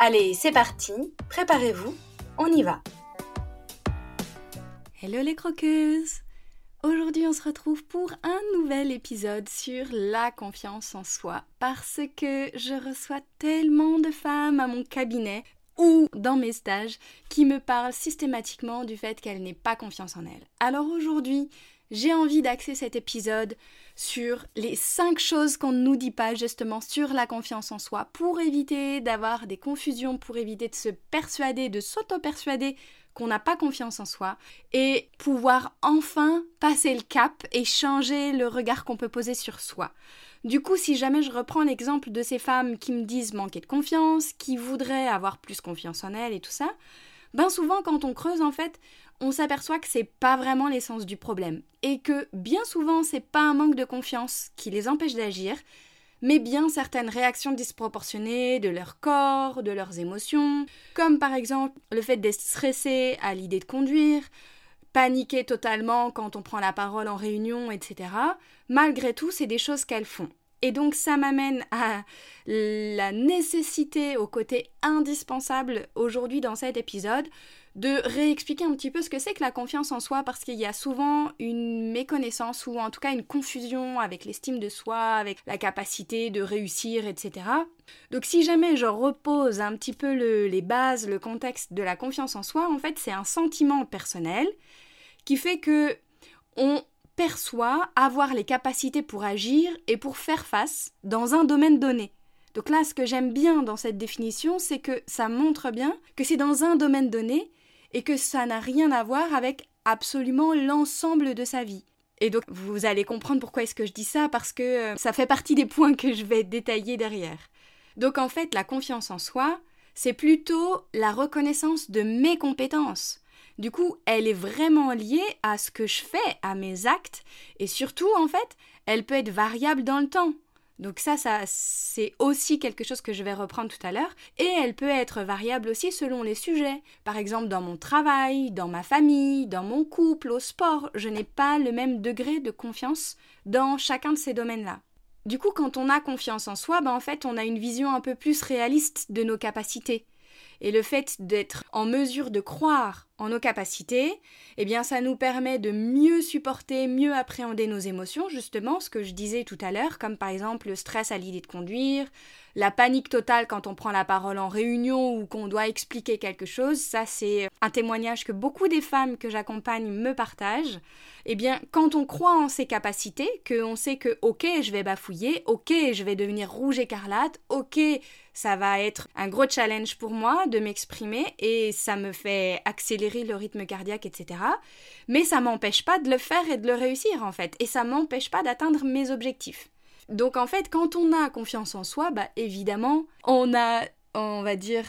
Allez, c'est parti, préparez-vous, on y va. Hello les croqueuses Aujourd'hui on se retrouve pour un nouvel épisode sur la confiance en soi parce que je reçois tellement de femmes à mon cabinet ou dans mes stages qui me parlent systématiquement du fait qu'elles n'aient pas confiance en elles. Alors aujourd'hui j'ai envie d'axer cet épisode sur les 5 choses qu'on ne nous dit pas justement sur la confiance en soi pour éviter d'avoir des confusions, pour éviter de se persuader, de s'auto-persuader qu'on n'a pas confiance en soi et pouvoir enfin passer le cap et changer le regard qu'on peut poser sur soi. Du coup, si jamais je reprends l'exemple de ces femmes qui me disent manquer de confiance, qui voudraient avoir plus confiance en elles et tout ça, ben souvent quand on creuse en fait, on s'aperçoit que c'est pas vraiment l'essence du problème et que bien souvent c'est pas un manque de confiance qui les empêche d'agir, mais bien certaines réactions disproportionnées de leur corps, de leurs émotions, comme par exemple le fait d'être stressé à l'idée de conduire, paniquer totalement quand on prend la parole en réunion, etc. Malgré tout, c'est des choses qu'elles font. Et donc ça m'amène à la nécessité, au côté indispensable aujourd'hui dans cet épisode, de réexpliquer un petit peu ce que c'est que la confiance en soi parce qu'il y a souvent une méconnaissance ou en tout cas une confusion avec l'estime de soi, avec la capacité de réussir, etc. Donc si jamais je repose un petit peu les bases, le contexte de la confiance en soi, en fait c'est un sentiment personnel qui fait que on perçoit avoir les capacités pour agir et pour faire face dans un domaine donné. Donc là, ce que j'aime bien dans cette définition, c'est que ça montre bien que c'est dans un domaine donné et que ça n'a rien à voir avec absolument l'ensemble de sa vie. Et donc vous allez comprendre pourquoi est-ce que je dis ça, parce que euh, ça fait partie des points que je vais détailler derrière. Donc en fait, la confiance en soi, c'est plutôt la reconnaissance de mes compétences. Du coup, elle est vraiment liée à ce que je fais, à mes actes, et surtout, en fait, elle peut être variable dans le temps. Donc ça, ça c'est aussi quelque chose que je vais reprendre tout à l'heure. Et elle peut être variable aussi selon les sujets. Par exemple, dans mon travail, dans ma famille, dans mon couple, au sport, je n'ai pas le même degré de confiance dans chacun de ces domaines-là. Du coup, quand on a confiance en soi, ben en fait, on a une vision un peu plus réaliste de nos capacités. Et le fait d'être en mesure de croire en nos capacités, eh bien ça nous permet de mieux supporter, mieux appréhender nos émotions, justement, ce que je disais tout à l'heure, comme par exemple le stress à l'idée de conduire, la panique totale quand on prend la parole en réunion ou qu'on doit expliquer quelque chose, ça c'est un témoignage que beaucoup des femmes que j'accompagne me partagent. Eh bien, quand on croit en ses capacités, qu'on sait que ok, je vais bafouiller, ok, je vais devenir rouge écarlate, ok, ça va être un gros challenge pour moi de m'exprimer et ça me fait accélérer le rythme cardiaque, etc. Mais ça m'empêche pas de le faire et de le réussir en fait, et ça m'empêche pas d'atteindre mes objectifs. Donc en fait, quand on a confiance en soi, bah évidemment, on a, on va dire,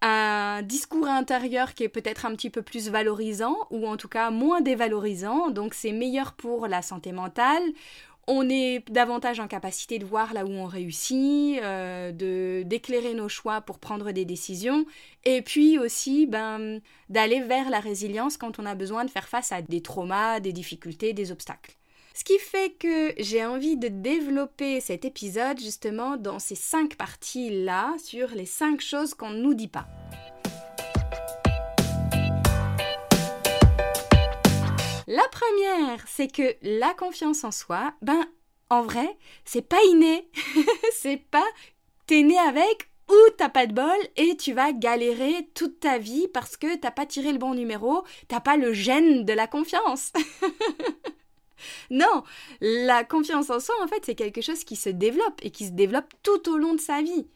un discours intérieur qui est peut-être un petit peu plus valorisant ou en tout cas moins dévalorisant, donc c'est meilleur pour la santé mentale. On est davantage en capacité de voir là où on réussit, euh, de d'éclairer nos choix pour prendre des décisions, et puis aussi ben, d'aller vers la résilience quand on a besoin de faire face à des traumas, des difficultés, des obstacles. Ce qui fait que j'ai envie de développer cet épisode justement dans ces cinq parties-là sur les cinq choses qu'on ne nous dit pas. La première, c'est que la confiance en soi, ben en vrai, c'est pas inné. c'est pas t'es né avec ou t'as pas de bol et tu vas galérer toute ta vie parce que t'as pas tiré le bon numéro, t'as pas le gène de la confiance. non, la confiance en soi, en fait, c'est quelque chose qui se développe et qui se développe tout au long de sa vie.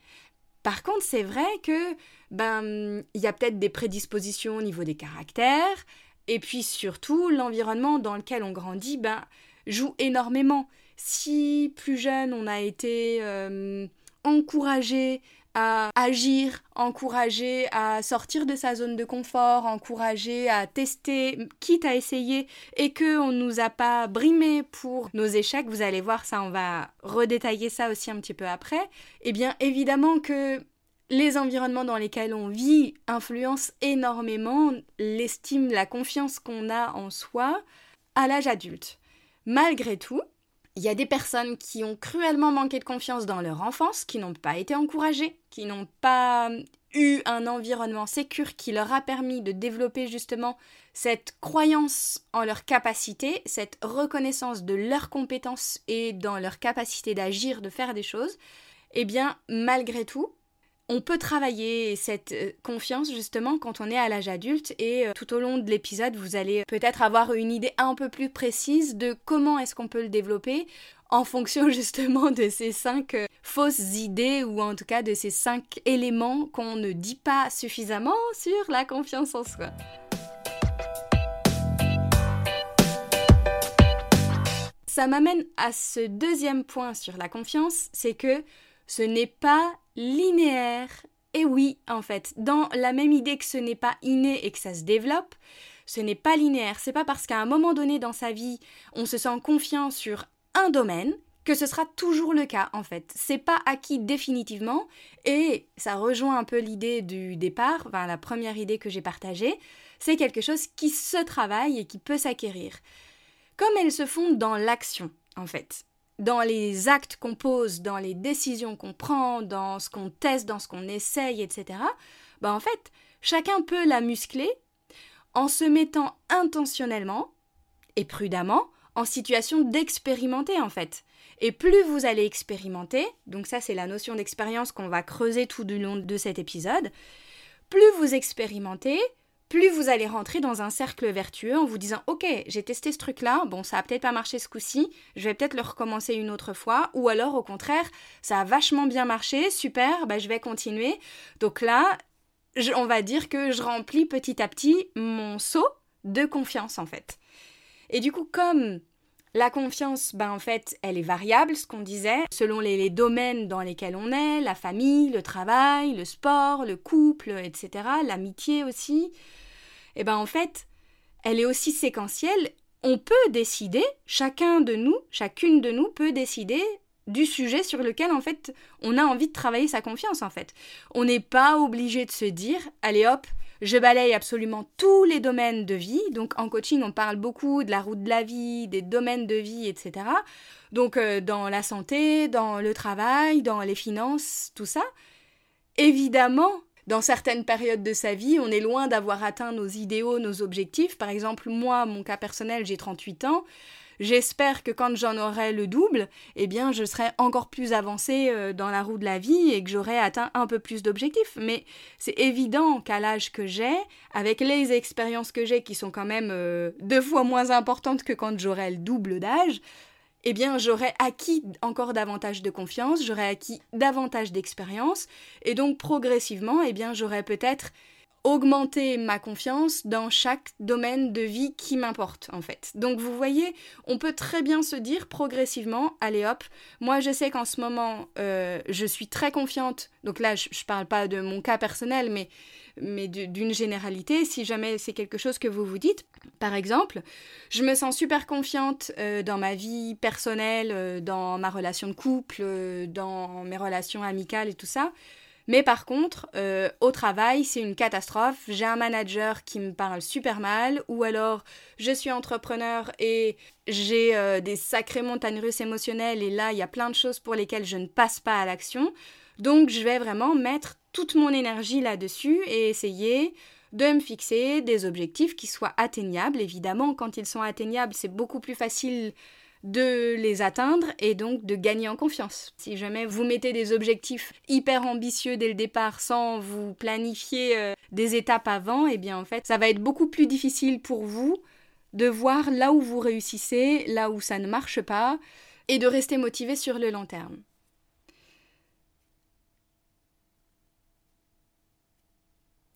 Par contre, c'est vrai que ben il y a peut-être des prédispositions au niveau des caractères et puis surtout l'environnement dans lequel on grandit ben joue énormément. Si plus jeune, on a été euh, encouragé à agir, encourager à sortir de sa zone de confort, encourager à tester, quitte à essayer, et que on nous a pas brimé pour nos échecs, vous allez voir ça, on va redétailler ça aussi un petit peu après. Eh bien, évidemment que les environnements dans lesquels on vit influencent énormément l'estime, la confiance qu'on a en soi à l'âge adulte. Malgré tout, il y a des personnes qui ont cruellement manqué de confiance dans leur enfance, qui n'ont pas été encouragées, qui n'ont pas eu un environnement sécur qui leur a permis de développer justement cette croyance en leur capacité, cette reconnaissance de leurs compétences et dans leur capacité d'agir, de faire des choses, eh bien, malgré tout, on peut travailler cette euh, confiance justement quand on est à l'âge adulte et euh, tout au long de l'épisode vous allez peut-être avoir une idée un peu plus précise de comment est-ce qu'on peut le développer en fonction justement de ces cinq euh, fausses idées ou en tout cas de ces cinq éléments qu'on ne dit pas suffisamment sur la confiance en soi. Ça m'amène à ce deuxième point sur la confiance, c'est que ce n'est pas linéaire. Et oui, en fait, dans la même idée que ce n'est pas inné et que ça se développe, ce n'est pas linéaire. C'est pas parce qu'à un moment donné dans sa vie, on se sent confiant sur un domaine que ce sera toujours le cas en fait. C'est pas acquis définitivement et ça rejoint un peu l'idée du départ, enfin la première idée que j'ai partagée, c'est quelque chose qui se travaille et qui peut s'acquérir. Comme elle se fonde dans l'action en fait dans les actes qu'on pose, dans les décisions qu'on prend, dans ce qu'on teste, dans ce qu'on essaye, etc., bah en fait, chacun peut la muscler en se mettant intentionnellement et prudemment en situation d'expérimenter en fait. Et plus vous allez expérimenter, donc ça c'est la notion d'expérience qu'on va creuser tout du long de cet épisode, plus vous expérimentez, plus vous allez rentrer dans un cercle vertueux en vous disant ok j'ai testé ce truc là bon ça a peut-être pas marché ce coup-ci je vais peut-être le recommencer une autre fois ou alors au contraire ça a vachement bien marché super bah je vais continuer. Donc là on va dire que je remplis petit à petit mon seau de confiance en fait. Et du coup comme la confiance, ben en fait, elle est variable, ce qu'on disait, selon les, domaines dans lesquels on est, la famille, le travail, le sport, le couple, etc., l'amitié aussi et eh ben en fait, elle est aussi séquentielle. On peut décider, chacun de nous, chacune de nous peut décider du sujet sur lequel en fait on a envie de travailler sa confiance en fait. On n'est pas obligé de se dire allez hop, je balaye absolument tous les domaines de vie. Donc en coaching, on parle beaucoup de la route de la vie, des domaines de vie, etc. Donc euh, dans la santé, dans le travail, dans les finances, tout ça. Évidemment, dans certaines périodes de sa vie, on est loin d'avoir atteint nos idéaux, nos objectifs. Par exemple, moi, mon cas personnel, j'ai 38 ans. J'espère que quand j'en aurai le double, eh bien, je serai encore plus avancée euh, dans la roue de la vie et que j'aurai atteint un peu plus d'objectifs. Mais c'est évident qu'à l'âge que j'ai, avec les expériences que j'ai qui sont quand même euh, deux fois moins importantes que quand j'aurai le double d'âge, eh bien j'aurais acquis encore davantage de confiance, j'aurais acquis davantage d'expérience, et donc progressivement, eh bien j'aurais peut-être augmenté ma confiance dans chaque domaine de vie qui m'importe en fait. Donc vous voyez, on peut très bien se dire progressivement, allez hop, moi je sais qu'en ce moment euh, je suis très confiante, donc là je, je parle pas de mon cas personnel, mais mais d'une généralité, si jamais c'est quelque chose que vous vous dites. Par exemple, je me sens super confiante euh, dans ma vie personnelle, euh, dans ma relation de couple, dans mes relations amicales et tout ça. Mais par contre, au travail, c'est une catastrophe. J'ai un manager qui me parle super mal, ou alors je suis entrepreneur et j'ai des sacrées montagnes russes émotionnelles, et là, il y a plein de choses pour lesquelles je ne passe pas à l'action. Donc, je vais vraiment mettre toute mon énergie là-dessus et essayer de me fixer des objectifs qui soient atteignables. Évidemment, quand ils sont atteignables, c'est beaucoup plus facile de les atteindre et donc de gagner en confiance. Si jamais vous mettez des objectifs hyper ambitieux dès le départ sans vous planifier euh, des étapes avant, eh bien en fait, ça va être beaucoup plus difficile pour vous de voir là où vous réussissez, là où ça ne marche pas et de rester motivé sur le long terme.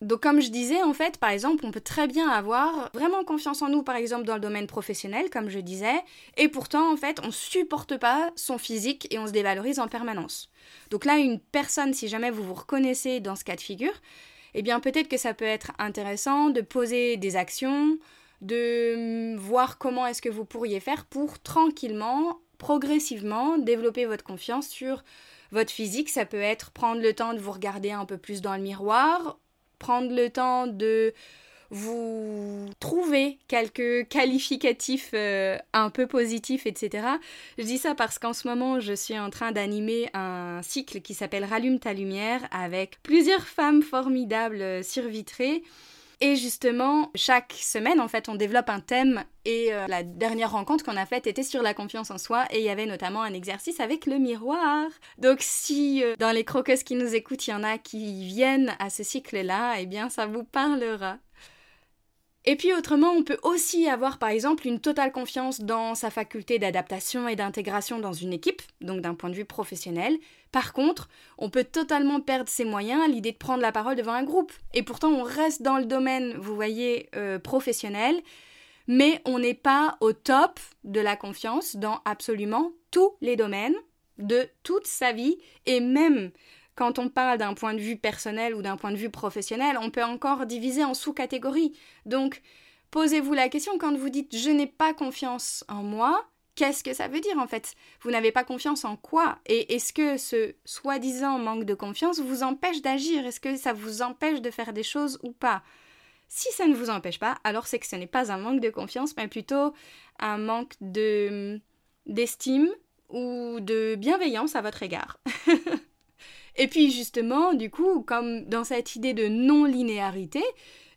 Donc comme je disais, en fait, par exemple, on peut très bien avoir vraiment confiance en nous, par exemple, dans le domaine professionnel, comme je disais, et pourtant, en fait, on supporte pas son physique et on se dévalorise en permanence. Donc là, une personne, si jamais vous vous reconnaissez dans ce cas de figure, eh bien peut-être que ça peut être intéressant de poser des actions, de hum, voir comment est-ce que vous pourriez faire pour tranquillement, progressivement développer votre confiance sur votre physique. Ça peut être prendre le temps de vous regarder un peu plus dans le miroir, prendre le temps de vous trouver quelques qualificatifs euh, un peu positifs, etc. Je dis ça parce qu'en ce moment, je suis en train d'animer un cycle qui s'appelle Rallume ta lumière avec plusieurs femmes formidables euh, survitrées et justement, chaque semaine, en fait, on développe un thème. Et euh, la dernière rencontre qu'on a faite était sur la confiance en soi. Et il y avait notamment un exercice avec le miroir. Donc, si euh, dans les croqueuses qui nous écoutent, il y en a qui viennent à ce cycle-là, eh bien, ça vous parlera. Et puis autrement, on peut aussi avoir par exemple une totale confiance dans sa faculté d'adaptation et d'intégration dans une équipe, donc d'un point de vue professionnel. Par contre, on peut totalement perdre ses moyens à l'idée de prendre la parole devant un groupe. Et pourtant, on reste dans le domaine, vous voyez, euh, professionnel, mais on n'est pas au top de la confiance dans absolument tous les domaines de toute sa vie et même quand on parle d'un point de vue personnel ou d'un point de vue professionnel, on peut encore diviser en sous-catégories. Donc, posez-vous la question quand vous dites je n'ai pas confiance en moi, qu'est-ce que ça veut dire en fait? Vous n'avez pas confiance en quoi? Et est-ce que ce soi-disant manque de confiance vous empêche d'agir? Est-ce que ça vous empêche de faire des choses ou pas? Si ça ne vous empêche pas, alors c'est que ce n'est pas un manque de confiance, mais plutôt un manque de d'estime ou de bienveillance à votre égard. Et puis justement, du coup, comme dans cette idée de non-linéarité,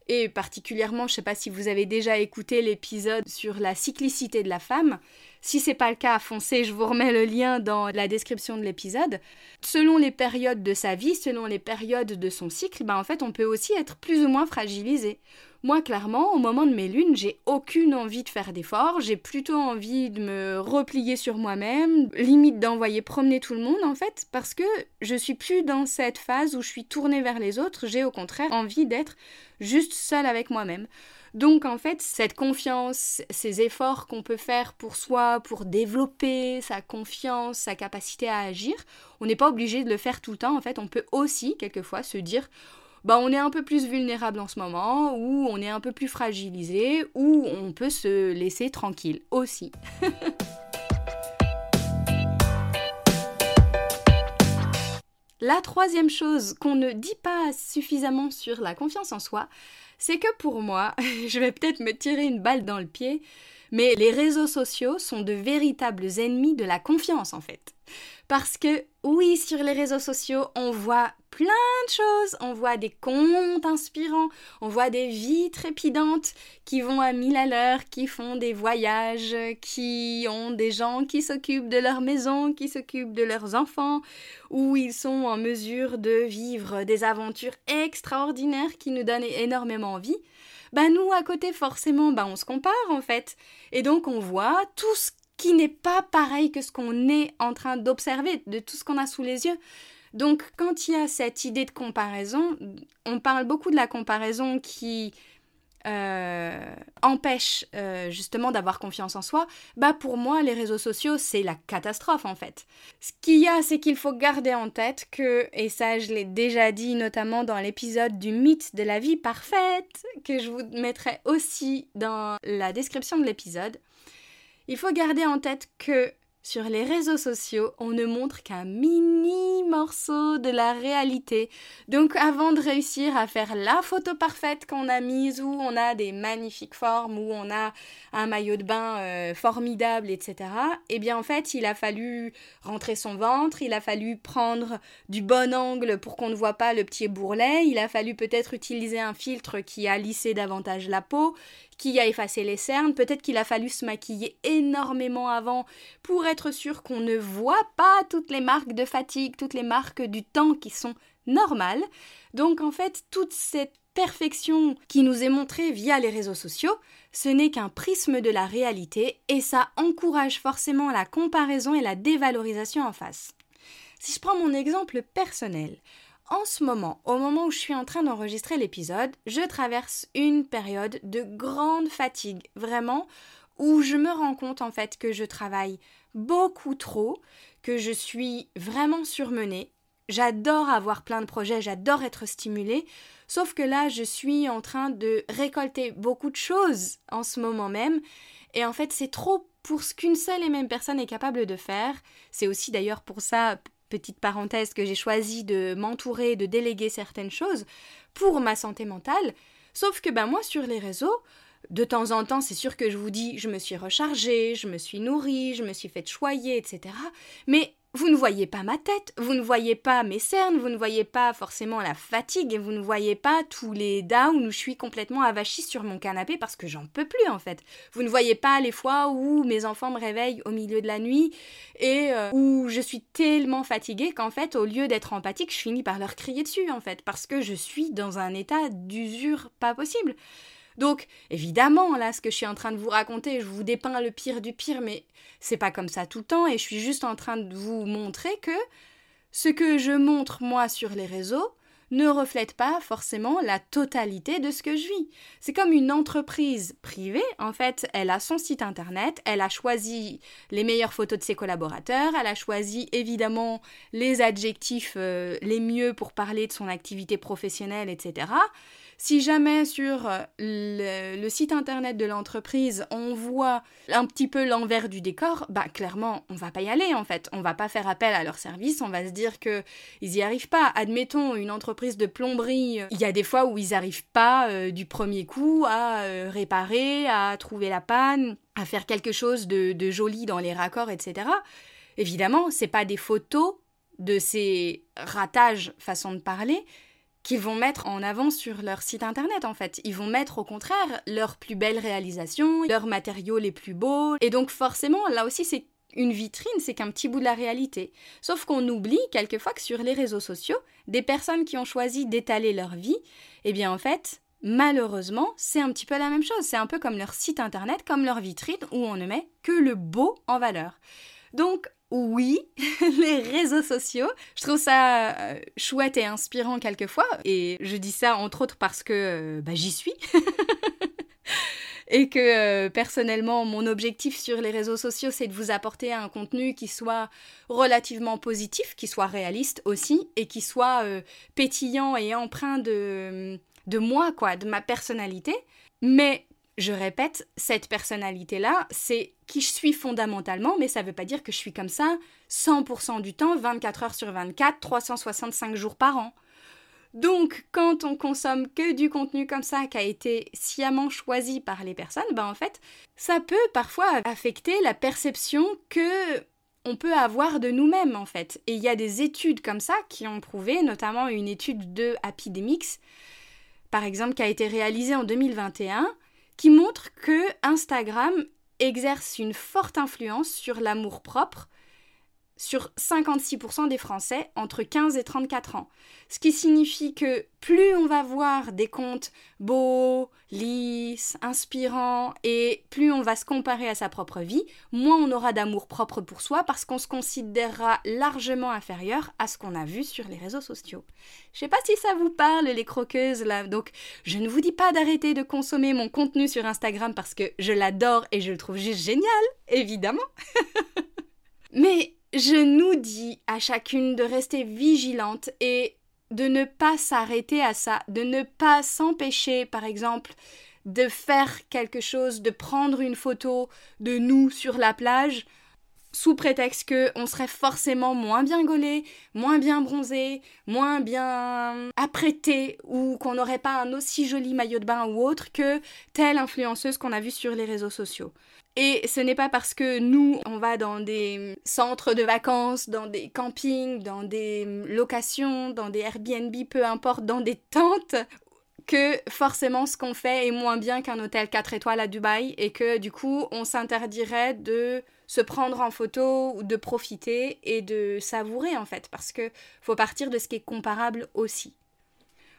et particulièrement, je ne sais pas si vous avez déjà écouté l'épisode sur la cyclicité de la femme. Si c'est pas le cas, foncez, je vous remets le lien dans la description de l'épisode. Selon les périodes de sa vie, selon les périodes de son cycle, ben en fait, on peut aussi être plus ou moins fragilisé. Moi, clairement, au moment de mes lunes, j'ai aucune envie de faire d'efforts, j'ai plutôt envie de me replier sur moi-même, limite d'envoyer promener tout le monde en fait, parce que je suis plus dans cette phase où je suis tournée vers les autres, j'ai au contraire envie d'être juste seule avec moi-même. Donc en fait, cette confiance, ces efforts qu'on peut faire pour soi, pour développer sa confiance, sa capacité à agir, on n'est pas obligé de le faire tout le temps. En fait, on peut aussi quelquefois se dire bah, on est un peu plus vulnérable en ce moment, ou on est un peu plus fragilisé, ou on peut se laisser tranquille aussi. La troisième chose qu'on ne dit pas suffisamment sur la confiance en soi, c'est que pour moi, je vais peut-être me tirer une balle dans le pied, mais les réseaux sociaux sont de véritables ennemis de la confiance en fait. Parce que oui, sur les réseaux sociaux, on voit plein de choses. On voit des contes inspirants, on voit des vies trépidantes qui vont à mille à l'heure, qui font des voyages, qui ont des gens qui s'occupent de leur maison, qui s'occupent de leurs enfants, où ils sont en mesure de vivre des aventures extraordinaires qui nous donnent énormément envie. Ben nous, à côté, forcément, ben on se compare en fait. Et donc on voit tout ce qui n'est pas pareil que ce qu'on est en train d'observer, de tout ce qu'on a sous les yeux. Donc quand il y a cette idée de comparaison, on parle beaucoup de la comparaison qui euh, empêche euh, justement d'avoir confiance en soi, bah pour moi les réseaux sociaux c'est la catastrophe en fait. Ce qu'il y a c'est qu'il faut garder en tête que, et ça je l'ai déjà dit notamment dans l'épisode du mythe de la vie parfaite, que je vous mettrai aussi dans la description de l'épisode, il faut garder en tête que sur les réseaux sociaux, on ne montre qu'un mini morceau de la réalité. Donc avant de réussir à faire la photo parfaite qu'on a mise, où on a des magnifiques formes, où on a un maillot de bain euh, formidable, etc., eh bien en fait, il a fallu rentrer son ventre, il a fallu prendre du bon angle pour qu'on ne voit pas le petit bourrelet, il a fallu peut-être utiliser un filtre qui a lissé davantage la peau, qui a effacé les cernes, peut-être qu'il a fallu se maquiller énormément avant pour être sûr qu'on ne voit pas toutes les marques de fatigue, toutes les marques du temps qui sont normales. Donc en fait, toute cette perfection qui nous est montrée via les réseaux sociaux, ce n'est qu'un prisme de la réalité et ça encourage forcément la comparaison et la dévalorisation en face. Si je prends mon exemple personnel, en ce moment, au moment où je suis en train d'enregistrer l'épisode, je traverse une période de grande fatigue, vraiment, où je me rends compte en fait que je travaille beaucoup trop, que je suis vraiment surmenée. J'adore avoir plein de projets, j'adore être stimulée, sauf que là, je suis en train de récolter beaucoup de choses en ce moment même, et en fait, c'est trop pour ce qu'une seule et même personne est capable de faire. C'est aussi d'ailleurs pour ça, petite parenthèse, que j'ai choisi de m'entourer, de déléguer certaines choses pour ma santé mentale. Sauf que ben moi, sur les réseaux, de temps en temps, c'est sûr que je vous dis, je me suis rechargée, je me suis nourrie, je me suis fait choyer, etc. Mais vous ne voyez pas ma tête, vous ne voyez pas mes cernes, vous ne voyez pas forcément la fatigue et vous ne voyez pas tous les downs où je suis complètement avachie sur mon canapé parce que j'en peux plus en fait. Vous ne voyez pas les fois où mes enfants me réveillent au milieu de la nuit et euh, où je suis tellement fatiguée qu'en fait au lieu d'être empathique, je finis par leur crier dessus en fait parce que je suis dans un état d'usure pas possible. Donc, évidemment, là, ce que je suis en train de vous raconter, je vous dépeins le pire du pire, mais c'est pas comme ça tout le temps, et je suis juste en train de vous montrer que ce que je montre moi sur les réseaux ne reflète pas forcément la totalité de ce que je vis. C'est comme une entreprise privée, en fait, elle a son site internet, elle a choisi les meilleures photos de ses collaborateurs, elle a choisi évidemment les adjectifs euh, les mieux pour parler de son activité professionnelle, etc. Si jamais sur euh, le, site internet de l'entreprise on voit un petit peu l'envers du décor, bah clairement on va pas y aller en fait. On va pas faire appel à leur service, on va se dire que ils y arrivent pas. Admettons une entreprise de plomberie, il y a des fois où ils arrivent pas euh, du premier coup à euh, réparer, à trouver la panne, à faire quelque chose de, de joli dans les raccords, etc. Évidemment, c'est pas des photos de ces ratages façon de parler, qu'ils vont mettre en avant sur leur site internet en fait. Ils vont mettre au contraire leurs plus belles réalisations, leurs matériaux les plus beaux. Et donc forcément, là aussi c'est une vitrine, c'est qu'un petit bout de la réalité. Sauf qu'on oublie quelquefois que sur les réseaux sociaux, des personnes qui ont choisi d'étaler leur vie, eh bien en fait, malheureusement, c'est un petit peu la même chose. C'est un peu comme leur site internet, comme leur vitrine, où on ne met que le beau en valeur. Donc, oui, les réseaux sociaux. Je trouve ça euh, chouette et inspirant quelquefois. Et je dis ça entre autres parce que euh, bah, j'y suis. et que euh, personnellement, mon objectif sur les réseaux sociaux, c'est de vous apporter un contenu qui soit relativement positif, qui soit réaliste aussi, et qui soit pétillant et empreint de, de moi, quoi, de ma personnalité. Mais je répète, cette personnalité-là, c'est qui je suis fondamentalement, mais ça ne veut pas dire que je suis comme ça 100% du temps, 24 heures sur 24, 365 jours par an. Donc, quand on consomme que du contenu comme ça qui a été sciemment choisi par les personnes, ben en fait, ça peut parfois affecter la perception que on peut avoir de nous-mêmes en fait. Et il y a des études comme ça qui ont prouvé, notamment une étude de Epidemics, par exemple, qui a été réalisée en 2021, qui montre que Instagram exerce une forte influence sur l'amour propre sur 56% des Français entre 15 et 34 ans. Ce qui signifie que plus on va voir des comptes beaux, lisses, inspirants, et plus on va se comparer à sa propre vie, moins on aura d'amour propre pour soi parce qu'on se considérera largement inférieur à ce qu'on a vu sur les réseaux sociaux. Je sais pas si ça vous parle, les croqueuses là, donc je ne vous dis pas d'arrêter de consommer mon contenu sur Instagram parce que je l'adore et je le trouve juste génial, évidemment. Mais je nous dis à chacune de rester vigilante et de ne pas s'arrêter à ça, de ne pas s'empêcher, par exemple, de faire quelque chose, de prendre une photo de nous sur la plage, sous prétexte que on serait forcément moins bien gaulé, moins bien bronzé, moins bien apprêté, ou qu'on n'aurait pas un aussi joli maillot de bain ou autre que telle influenceuse qu'on a vue sur les réseaux sociaux. Et ce n'est pas parce que nous, on va dans des centres de vacances, dans des campings, dans des locations, dans des Airbnb, peu importe, dans des tentes, que forcément ce qu'on fait est moins bien qu'un hôtel 4 étoiles à Dubaï et que du coup on s'interdirait de se prendre en photo ou de profiter et de savourer en fait parce que faut partir de ce qui est comparable aussi.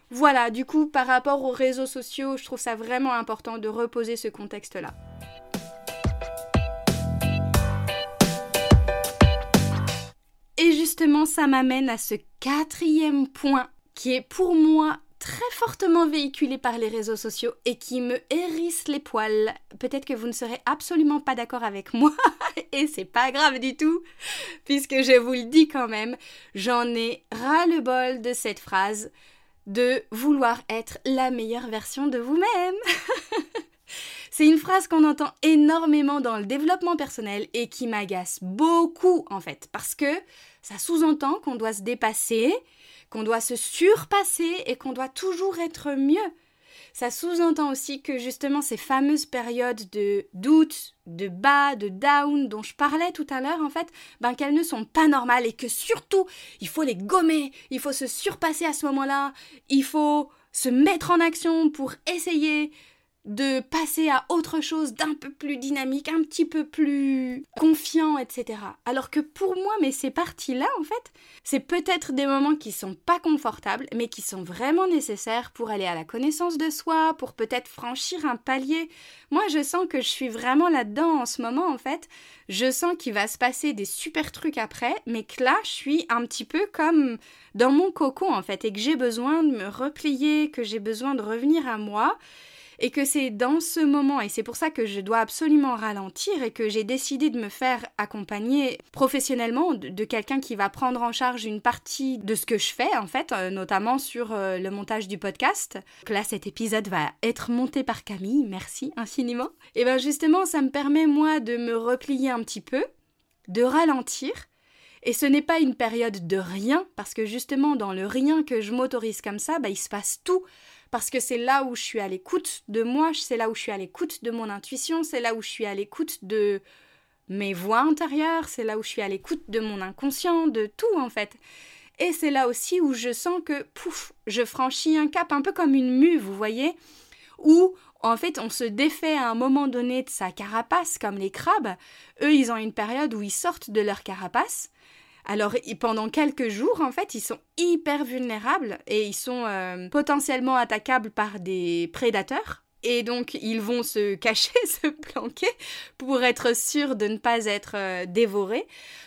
Voilà, du coup par rapport aux réseaux sociaux, je trouve ça vraiment important de reposer ce contexte-là. Et justement, ça m'amène à ce quatrième point qui est pour moi très fortement véhiculée par les réseaux sociaux et qui me hérisse les poils. Peut-être que vous ne serez absolument pas d'accord avec moi et c'est pas grave du tout puisque je vous le dis quand même, j'en ai ras le bol de cette phrase de vouloir être la meilleure version de vous-même. C'est une phrase qu'on entend énormément dans le développement personnel et qui m'agace beaucoup en fait, parce que ça sous-entend qu'on doit se dépasser, qu'on doit se surpasser et qu'on doit toujours être mieux. Ça sous-entend aussi que justement ces fameuses périodes de doute, de bas, de down dont je parlais tout à l'heure en fait, ben qu'elles ne sont pas normales et que surtout il faut les gommer, il faut se surpasser à ce moment-là, il faut se mettre en action pour essayer de passer à autre chose d'un peu plus dynamique, un petit peu plus confiant, etc. Alors que pour moi, mais ces parties-là, en fait, c'est peut-être des moments qui sont pas confortables, mais qui sont vraiment nécessaires pour aller à la connaissance de soi, pour peut-être franchir un palier. Moi, je sens que je suis vraiment là-dedans en ce moment, en fait. Je sens qu'il va se passer des super trucs après, mais que là, je suis un petit peu comme dans mon cocon, en fait, et que j'ai besoin de me replier, que j'ai besoin de revenir à moi et que c'est dans ce moment, et c'est pour ça que je dois absolument ralentir et que j'ai décidé de me faire accompagner professionnellement de, quelqu'un qui va prendre en charge une partie de ce que je fais, en fait, euh, notamment sur euh, le montage du podcast. Donc là, cet épisode va être monté par Camille, merci infiniment. Et bien justement, ça me permet, moi, de me replier un petit peu, de ralentir, et ce n'est pas une période de rien, parce que justement, dans le rien que je m'autorise comme ça, bah, il se passe tout parce que c'est là où je suis à l'écoute de moi, c'est là où je suis à l'écoute de mon intuition, c'est là où je suis à l'écoute de mes voix intérieures, c'est là où je suis à l'écoute de mon inconscient, de tout en fait. Et c'est là aussi où je sens que, pouf, je franchis un cap un peu comme une mue, vous voyez, où en fait on se défait à un moment donné de sa carapace, comme les crabes. Eux, ils ont une période où ils sortent de leur carapace alors pendant quelques jours, en fait, ils sont hyper vulnérables et ils sont euh, potentiellement attaquables par des prédateurs. Et donc ils vont se cacher, se planquer pour être sûrs de ne pas être euh, dévorés,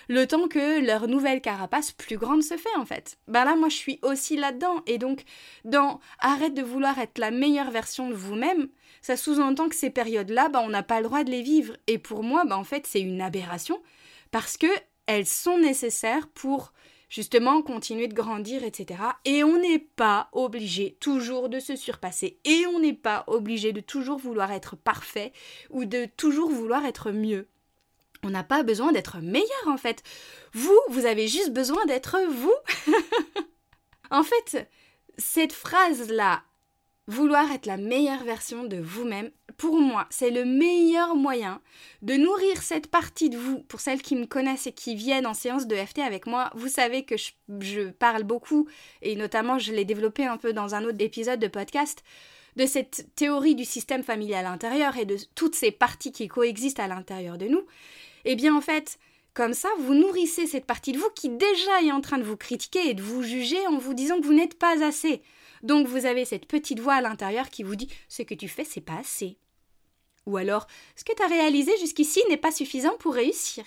le temps que leur nouvelle carapace plus grande se fait en fait. Ben là moi je suis aussi là-dedans et donc dans arrête de vouloir être la meilleure version de vous-même, ça sous-entend que ces périodes-là, ben, on n'a pas le droit de les vivre. Et pour moi, ben, en fait, c'est une aberration parce que elles sont nécessaires pour justement continuer de grandir, etc. Et on n'est pas obligé toujours de se surpasser. Et on n'est pas obligé de toujours vouloir être parfait ou de toujours vouloir être mieux. On n'a pas besoin d'être meilleur en fait. Vous, vous avez juste besoin d'être vous. en fait, cette phrase-là, vouloir être la meilleure version de vous-même, pour moi, c'est le meilleur moyen de nourrir cette partie de vous. Pour celles qui me connaissent et qui viennent en séance de FT avec moi, vous savez que je, parle beaucoup, et notamment je l'ai développé un peu dans un autre épisode de podcast, de cette théorie du système familial intérieur et de toutes ces parties qui coexistent à l'intérieur de nous. Eh bien, en fait, comme ça, vous nourrissez cette partie de vous qui déjà est en train de vous critiquer et de vous juger en vous disant que vous n'êtes pas assez. Donc vous avez cette petite voix à l'intérieur qui vous dit ce que tu fais, c'est pas assez. Ou alors, ce que tu as réalisé jusqu'ici n'est pas suffisant pour réussir.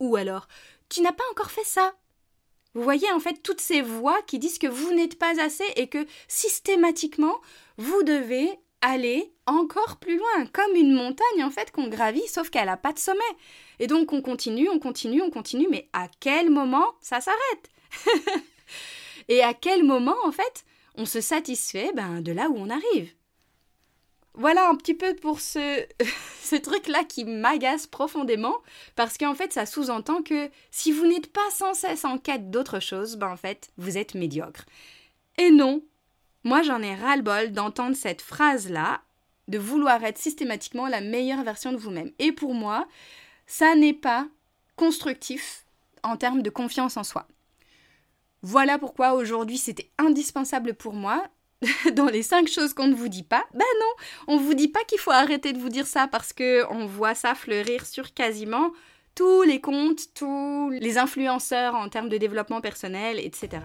Ou alors, tu n'as pas encore fait ça. Vous voyez en fait toutes ces voix qui disent que vous n'êtes pas assez et que systématiquement, vous devez aller encore plus loin, comme une montagne en fait qu'on gravit, sauf qu'elle n'a pas de sommet. Et donc on continue, on continue, on continue, mais à quel moment ça s'arrête? Et à quel moment en fait on se satisfait ben, de là où on arrive voilà un petit peu pour ce, ce truc-là qui m'agace profondément, parce qu'en fait, ça sous-entend que si vous n'êtes pas sans cesse en quête d'autre chose, ben en fait, vous êtes médiocre. Et non, moi j'en ai ras-le-bol d'entendre cette phrase-là, de vouloir être systématiquement la meilleure version de vous-même. Et pour moi, ça n'est pas constructif en termes de confiance en soi. Voilà pourquoi aujourd'hui c'était indispensable pour moi dans les cinq choses qu'on ne vous dit pas, ben non, on vous dit pas qu'il faut arrêter de vous dire ça parce que on voit ça fleurir sur quasiment tous les comptes, tous les influenceurs en termes de développement personnel, etc.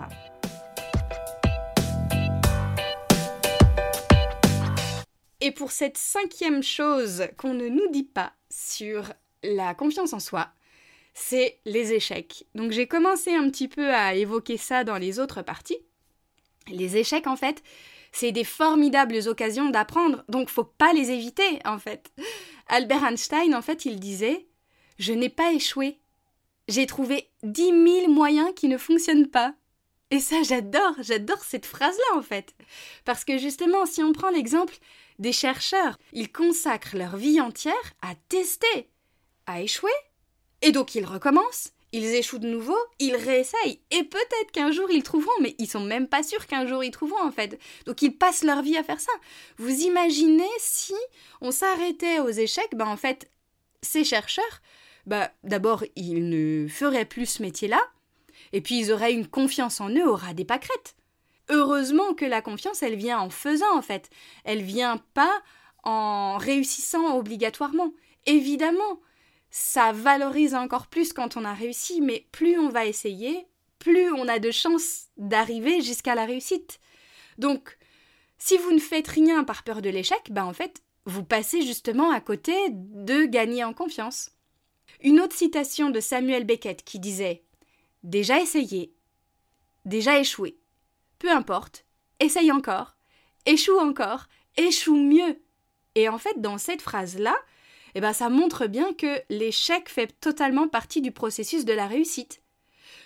Et pour cette cinquième chose qu'on ne nous dit pas sur la confiance en soi, c'est les échecs. Donc j'ai commencé un petit peu à évoquer ça dans les autres parties. Les échecs, en fait, c'est des formidables occasions d'apprendre, donc faut pas les éviter, en fait. Albert Einstein, en fait, il disait Je n'ai pas échoué. J'ai trouvé dix mille moyens qui ne fonctionnent pas. Et ça, j'adore, j'adore cette phrase-là, en fait. Parce que justement, si on prend l'exemple des chercheurs, ils consacrent leur vie entière à tester, à échouer, et donc ils recommencent, ils échouent de nouveau, ils réessayent, et peut-être qu'un jour ils trouveront, mais ils sont même pas sûrs qu'un jour ils trouveront en fait. Donc ils passent leur vie à faire ça. Vous imaginez si on s'arrêtait aux échecs, ben en fait, ces chercheurs, bah d'abord ils ne feraient plus ce métier-là, et puis ils auraient une confiance en eux aura des pâquerettes. Heureusement que la confiance, elle vient en faisant en fait. Elle vient pas en réussissant obligatoirement. Évidemment, ça valorise encore plus quand on a réussi, mais plus on va essayer, plus on a de chances d'arriver jusqu'à la réussite. Donc, si vous ne faites rien par peur de l'échec, ben en fait, vous passez justement à côté de gagner en confiance. Une autre citation de Samuel Beckett qui disait Déjà essayé, déjà échoué. Peu importe, essaye encore, échoue encore, échoue mieux. Et en fait, dans cette phrase-là, eh ben, ça montre bien que l'échec fait totalement partie du processus de la réussite.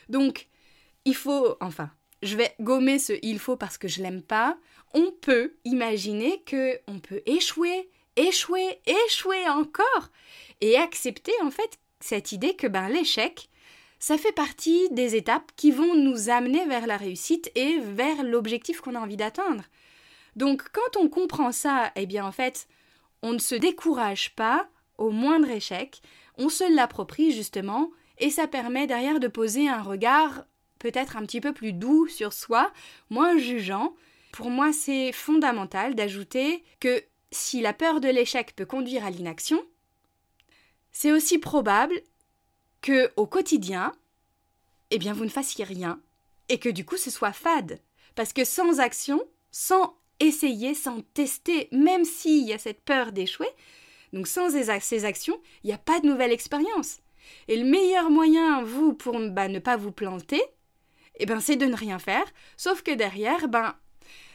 Donc, il faut, enfin, je vais gommer ce il faut parce que je l'aime pas. On peut imaginer que on peut échouer, échouer, échouer encore et accepter en fait cette idée que ben l'échec, ça fait partie des étapes qui vont nous amener vers la réussite et vers l'objectif qu'on a envie d'atteindre. Donc quand on comprend ça, eh bien en fait, on ne se décourage pas au moindre échec, on se l'approprie justement, et ça permet derrière de poser un regard peut-être un petit peu plus doux sur soi, moins jugeant. Pour moi, c'est fondamental d'ajouter que si la peur de l'échec peut conduire à l'inaction, c'est aussi probable que au quotidien, eh bien vous ne fassiez rien et que du coup ce soit fade. Parce que sans action, sans essayer, sans tester, même s'il y a cette peur d'échouer, donc sans ces actions, il n'y a pas de nouvelle expérience. Et le meilleur moyen, vous, pour bah, ne pas vous planter, eh ben, c'est de ne rien faire, sauf que derrière, ben,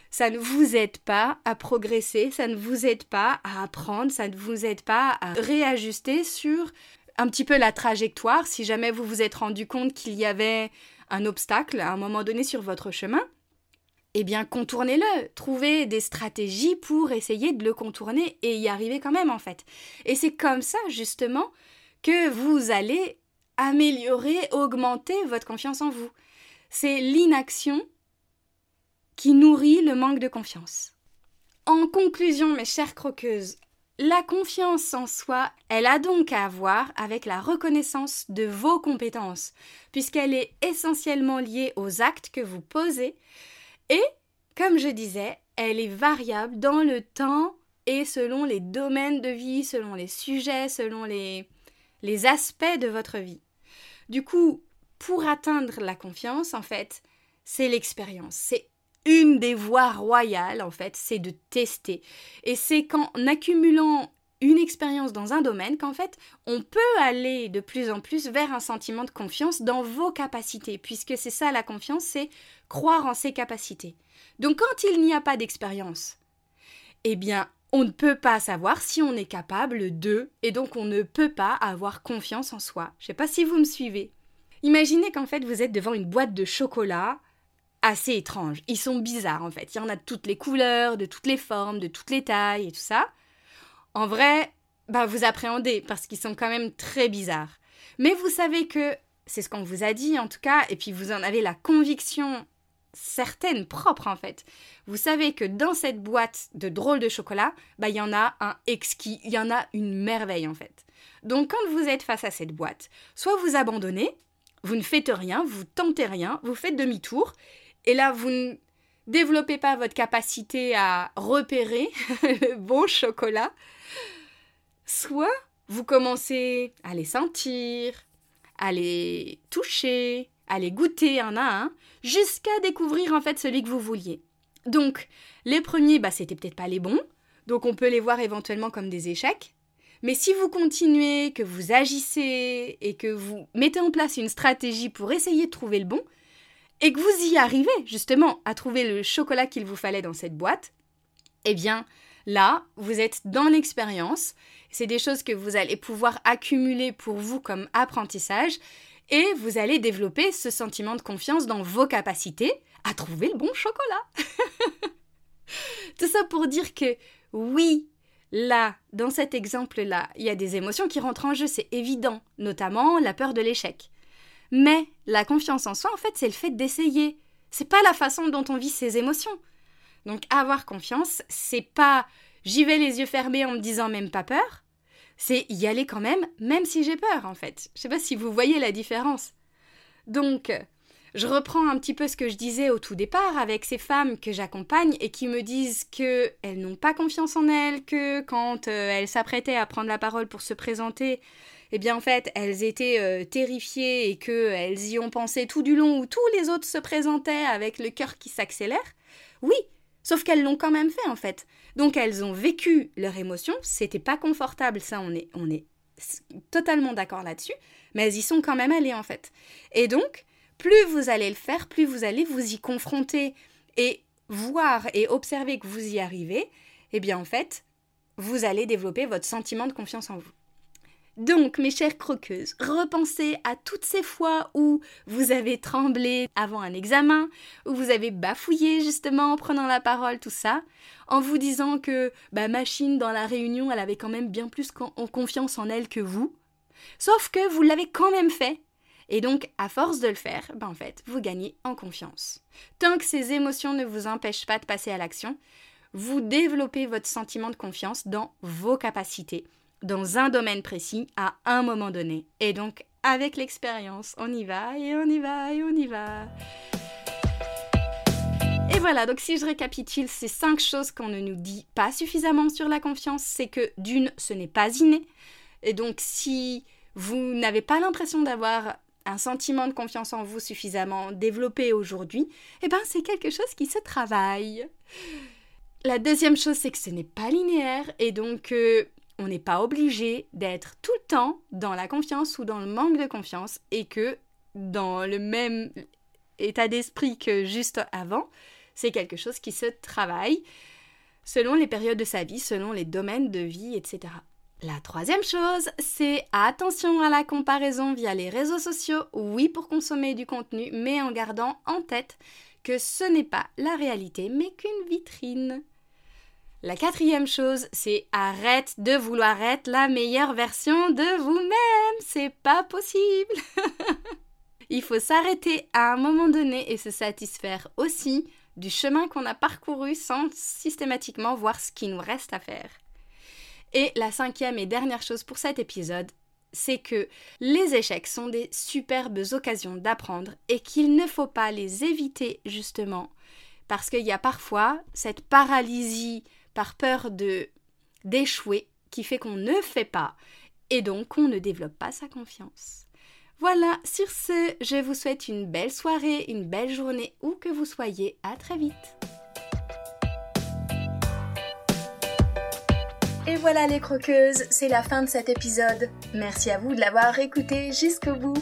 ça ne vous aide pas à progresser, ça ne vous aide pas à apprendre, ça ne vous aide pas à réajuster sur un petit peu la trajectoire si jamais vous vous êtes rendu compte qu'il y avait un obstacle à un moment donné sur votre chemin. Eh bien, contournez-le, trouvez des stratégies pour essayer de le contourner et y arriver quand même en fait. Et c'est comme ça justement que vous allez améliorer, augmenter votre confiance en vous. C'est l'inaction qui nourrit le manque de confiance. En conclusion, mes chères croqueuses, la confiance en soi, elle a donc à voir avec la reconnaissance de vos compétences, puisqu'elle est essentiellement liée aux actes que vous posez, et, comme je disais, elle est variable dans le temps et selon les domaines de vie, selon les sujets, selon les, les aspects de votre vie. Du coup, pour atteindre la confiance, en fait, c'est l'expérience, c'est une des voies royales, en fait, c'est de tester. Et c'est qu'en accumulant une expérience dans un domaine qu'en fait, on peut aller de plus en plus vers un sentiment de confiance dans vos capacités, puisque c'est ça la confiance, c'est croire en ses capacités. Donc quand il n'y a pas d'expérience, eh bien, on ne peut pas savoir si on est capable de, et donc on ne peut pas avoir confiance en soi. Je ne sais pas si vous me suivez. Imaginez qu'en fait vous êtes devant une boîte de chocolat assez étrange. Ils sont bizarres en fait. Il y en a de toutes les couleurs, de toutes les formes, de toutes les tailles et tout ça. En vrai, bah vous appréhendez parce qu'ils sont quand même très bizarres. Mais vous savez que c'est ce qu'on vous a dit en tout cas, et puis vous en avez la conviction certaine, propre en fait. Vous savez que dans cette boîte de drôles de chocolat, bah il y en a un exquis, il y en a une merveille en fait. Donc quand vous êtes face à cette boîte, soit vous abandonnez, vous ne faites rien, vous tentez rien, vous faites demi-tour, et là, vous ne développez pas votre capacité à repérer le bon chocolat. Soit vous commencez à les sentir, à les toucher, à les goûter un à un, jusqu'à découvrir en fait celui que vous vouliez. Donc, les premiers, bah, c'était peut-être pas les bons, donc on peut les voir éventuellement comme des échecs. Mais si vous continuez, que vous agissez et que vous mettez en place une stratégie pour essayer de trouver le bon, et que vous y arrivez justement à trouver le chocolat qu'il vous fallait dans cette boîte, eh bien là, vous êtes dans l'expérience. C'est des choses que vous allez pouvoir accumuler pour vous comme apprentissage et vous allez développer ce sentiment de confiance dans vos capacités à trouver le bon chocolat. Tout ça pour dire que oui, là, dans cet exemple-là, il y a des émotions qui rentrent en jeu, c'est évident, notamment la peur de l'échec. Mais la confiance en soi, en fait, c'est le fait d'essayer. C'est pas la façon dont on vit ses émotions. Donc avoir confiance, c'est pas j'y vais les yeux fermés en me disant même pas peur. C'est y aller quand même, même si j'ai peur en fait. Je sais pas si vous voyez la différence. Donc, je reprends un petit peu ce que je disais au tout départ avec ces femmes que j'accompagne et qui me disent que elles n'ont pas confiance en elles, que quand euh, elles s'apprêtaient à prendre la parole pour se présenter, eh bien en fait, elles étaient euh, terrifiées et qu'elles y ont pensé tout du long où tous les autres se présentaient avec le cœur qui s'accélère. Oui, sauf qu'elles l'ont quand même fait en fait. Donc elles ont vécu leur émotion, c'était pas confortable, ça on est, on est totalement d'accord là-dessus, mais elles y sont quand même allées en fait. Et donc, plus vous allez le faire, plus vous allez vous y confronter et voir et observer que vous y arrivez, eh bien en fait, vous allez développer votre sentiment de confiance en vous. Donc, mes chères croqueuses, repensez à toutes ces fois où vous avez tremblé avant un examen, où vous avez bafouillé justement en prenant la parole, tout ça, en vous disant que bah, Machine dans la réunion, elle avait quand même bien plus confiance en elle que vous. Sauf que vous l'avez quand même fait. Et donc, à force de le faire, ben en fait, vous gagnez en confiance. Tant que ces émotions ne vous empêchent pas de passer à l'action, vous développez votre sentiment de confiance dans vos capacités dans un domaine précis à un moment donné. Et donc, avec l'expérience, on y va et on y va et on y va. Et voilà, donc si je récapitule ces cinq choses qu'on ne nous dit pas suffisamment sur la confiance, c'est que d'une, ce n'est pas inné. Et donc si vous n'avez pas l'impression d'avoir un sentiment de confiance en vous suffisamment développé aujourd'hui, eh ben c'est quelque chose qui se travaille. La deuxième chose, c'est que ce n'est pas linéaire et donc euh, on n'est pas obligé d'être tout le temps dans la confiance ou dans le manque de confiance et que dans le même état d'esprit que juste avant, c'est quelque chose qui se travaille selon les périodes de sa vie, selon les domaines de vie, etc. La troisième chose, c'est attention à la comparaison via les réseaux sociaux, oui pour consommer du contenu, mais en gardant en tête que ce n'est pas la réalité, mais qu'une vitrine. La quatrième chose, c'est arrête de vouloir être la meilleure version de vous-même. C'est pas possible. Il faut s'arrêter à un moment donné et se satisfaire aussi du chemin qu'on a parcouru sans systématiquement voir ce qui nous reste à faire. Et la cinquième et dernière chose pour cet épisode, c'est que les échecs sont des superbes occasions d'apprendre et qu'il ne faut pas les éviter justement parce qu'il y a parfois cette paralysie par peur de d'échouer qui fait qu'on ne fait pas et donc qu'on ne développe pas sa confiance. Voilà, sur ce, je vous souhaite une belle soirée, une belle journée où que vous soyez. À très vite. Et voilà les croqueuses, c'est la fin de cet épisode. Merci à vous de l'avoir écouté jusqu'au bout.